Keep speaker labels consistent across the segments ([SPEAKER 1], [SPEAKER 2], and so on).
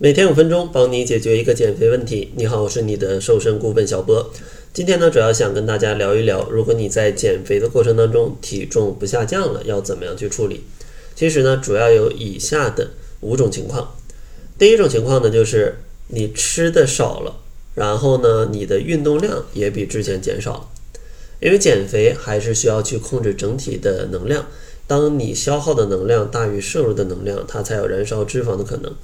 [SPEAKER 1] 每天五分钟，帮你解决一个减肥问题。你好，我是你的瘦身顾问小波。今天呢，主要想跟大家聊一聊，如果你在减肥的过程当中体重不下降了，要怎么样去处理？其实呢，主要有以下的五种情况。第一种情况呢，就是你吃的少了，然后呢，你的运动量也比之前减少了。因为减肥还是需要去控制整体的能量，当你消耗的能量大于摄入的能量，它才有燃烧脂肪的可能。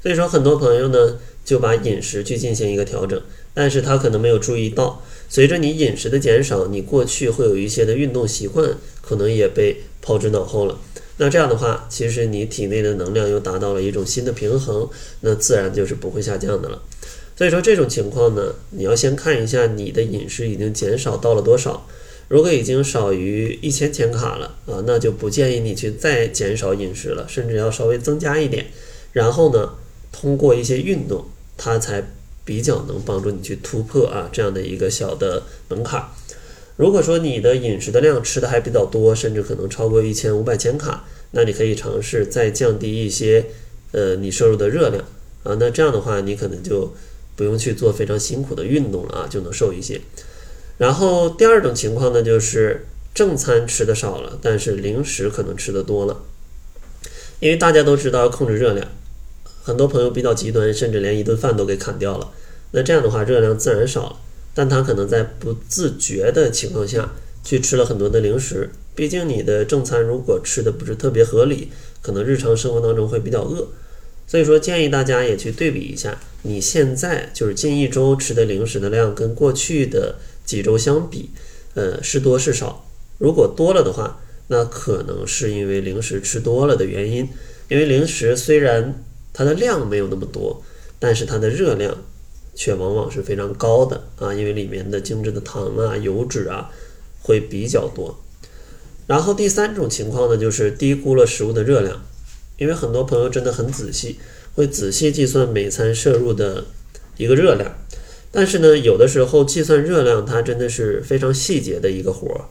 [SPEAKER 1] 所以说，很多朋友呢就把饮食去进行一个调整，但是他可能没有注意到，随着你饮食的减少，你过去会有一些的运动习惯可能也被抛之脑后了。那这样的话，其实你体内的能量又达到了一种新的平衡，那自然就是不会下降的了。所以说这种情况呢，你要先看一下你的饮食已经减少到了多少，如果已经少于一千千卡了啊，那就不建议你去再减少饮食了，甚至要稍微增加一点，然后呢。通过一些运动，它才比较能帮助你去突破啊这样的一个小的门槛。如果说你的饮食的量吃的还比较多，甚至可能超过一千五百千卡，那你可以尝试再降低一些，呃，你摄入的热量啊。那这样的话，你可能就不用去做非常辛苦的运动了啊，就能瘦一些。然后第二种情况呢，就是正餐吃的少了，但是零食可能吃的多了，因为大家都知道控制热量。很多朋友比较极端，甚至连一顿饭都给砍掉了。那这样的话，热量自然少了。但他可能在不自觉的情况下去吃了很多的零食。毕竟你的正餐如果吃的不是特别合理，可能日常生活当中会比较饿。所以说，建议大家也去对比一下，你现在就是近一周吃的零食的量跟过去的几周相比，呃，是多是少？如果多了的话，那可能是因为零食吃多了的原因。因为零食虽然它的量没有那么多，但是它的热量却往往是非常高的啊，因为里面的精致的糖啊、油脂啊会比较多。然后第三种情况呢，就是低估了食物的热量，因为很多朋友真的很仔细，会仔细计算每餐摄入的一个热量，但是呢，有的时候计算热量它真的是非常细节的一个活儿。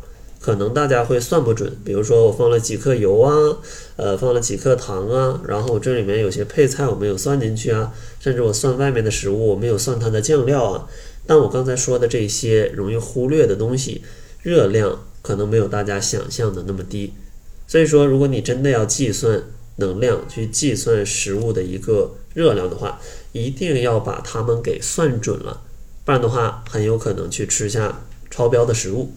[SPEAKER 1] 可能大家会算不准，比如说我放了几克油啊，呃，放了几克糖啊，然后这里面有些配菜我没有算进去啊，甚至我算外面的食物我没有算它的酱料啊。但我刚才说的这些容易忽略的东西，热量可能没有大家想象的那么低。所以说，如果你真的要计算能量，去计算食物的一个热量的话，一定要把它们给算准了，不然的话很有可能去吃下超标的食物。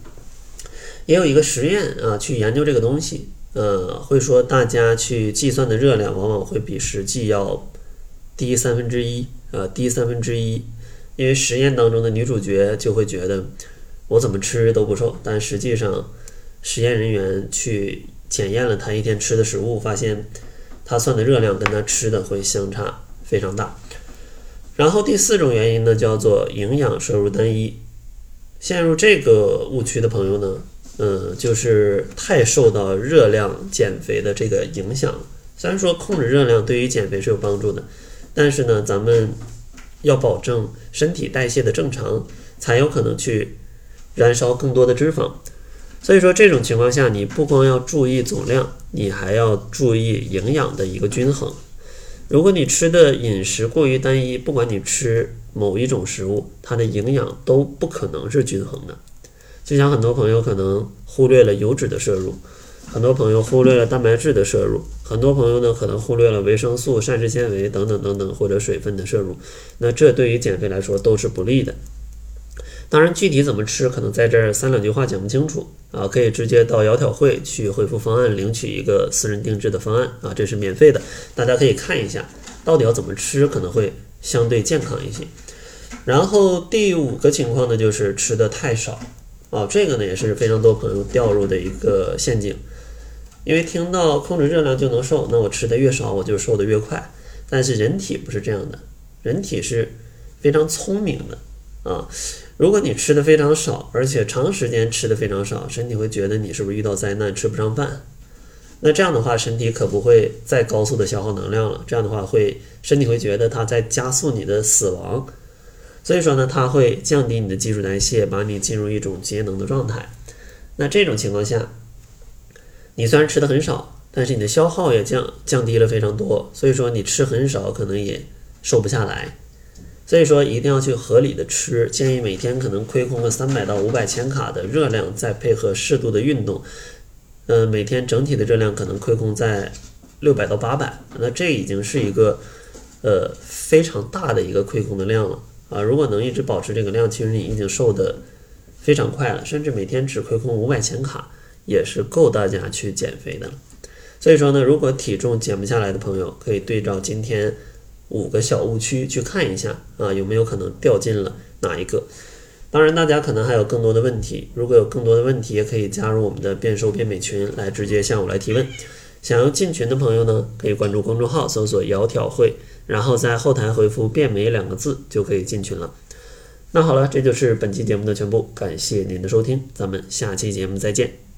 [SPEAKER 1] 也有一个实验啊，去研究这个东西，呃，会说大家去计算的热量往往会比实际要低三分之一，啊，低三分之一，因为实验当中的女主角就会觉得我怎么吃都不瘦，但实际上实验人员去检验了她一天吃的食物，发现她算的热量跟她吃的会相差非常大。然后第四种原因呢，叫做营养摄入单一，陷入这个误区的朋友呢。嗯，就是太受到热量减肥的这个影响。虽然说控制热量对于减肥是有帮助的，但是呢，咱们要保证身体代谢的正常，才有可能去燃烧更多的脂肪。所以说这种情况下，你不光要注意总量，你还要注意营养的一个均衡。如果你吃的饮食过于单一，不管你吃某一种食物，它的营养都不可能是均衡的。就像很多朋友可能忽略了油脂的摄入，很多朋友忽略了蛋白质的摄入，很多朋友呢可能忽略了维生素、膳食纤维等等等等或者水分的摄入，那这对于减肥来说都是不利的。当然，具体怎么吃，可能在这儿三两句话讲不清楚啊，可以直接到窈窕会去回复方案，领取一个私人定制的方案啊，这是免费的，大家可以看一下到底要怎么吃可能会相对健康一些。然后第五个情况呢，就是吃的太少。哦，这个呢也是非常多朋友掉入的一个陷阱，因为听到控制热量就能瘦，那我吃的越少，我就瘦的越快。但是人体不是这样的，人体是非常聪明的啊。如果你吃的非常少，而且长时间吃的非常少，身体会觉得你是不是遇到灾难吃不上饭？那这样的话，身体可不会再高速的消耗能量了。这样的话，会身体会觉得它在加速你的死亡。所以说呢，它会降低你的基础代谢，把你进入一种节能的状态。那这种情况下，你虽然吃的很少，但是你的消耗也降降低了非常多。所以说你吃很少，可能也瘦不下来。所以说一定要去合理的吃，建议每天可能亏空个三百到五百千卡的热量，再配合适度的运动，呃，每天整体的热量可能亏空在六百到八百，那这已经是一个呃非常大的一个亏空的量了啊！如果能一直保持这个量，其实你已经瘦的非常快了，甚至每天只亏空五百千卡也是够大家去减肥的了。所以说呢，如果体重减不下来的朋友，可以对照今天。五个小误区去看一下啊，有没有可能掉进了哪一个？当然，大家可能还有更多的问题，如果有更多的问题，也可以加入我们的变瘦变美群来直接向我来提问。想要进群的朋友呢，可以关注公众号，搜索“窈窕会”，然后在后台回复“变美”两个字就可以进群了。那好了，这就是本期节目的全部，感谢您的收听，咱们下期节目再见。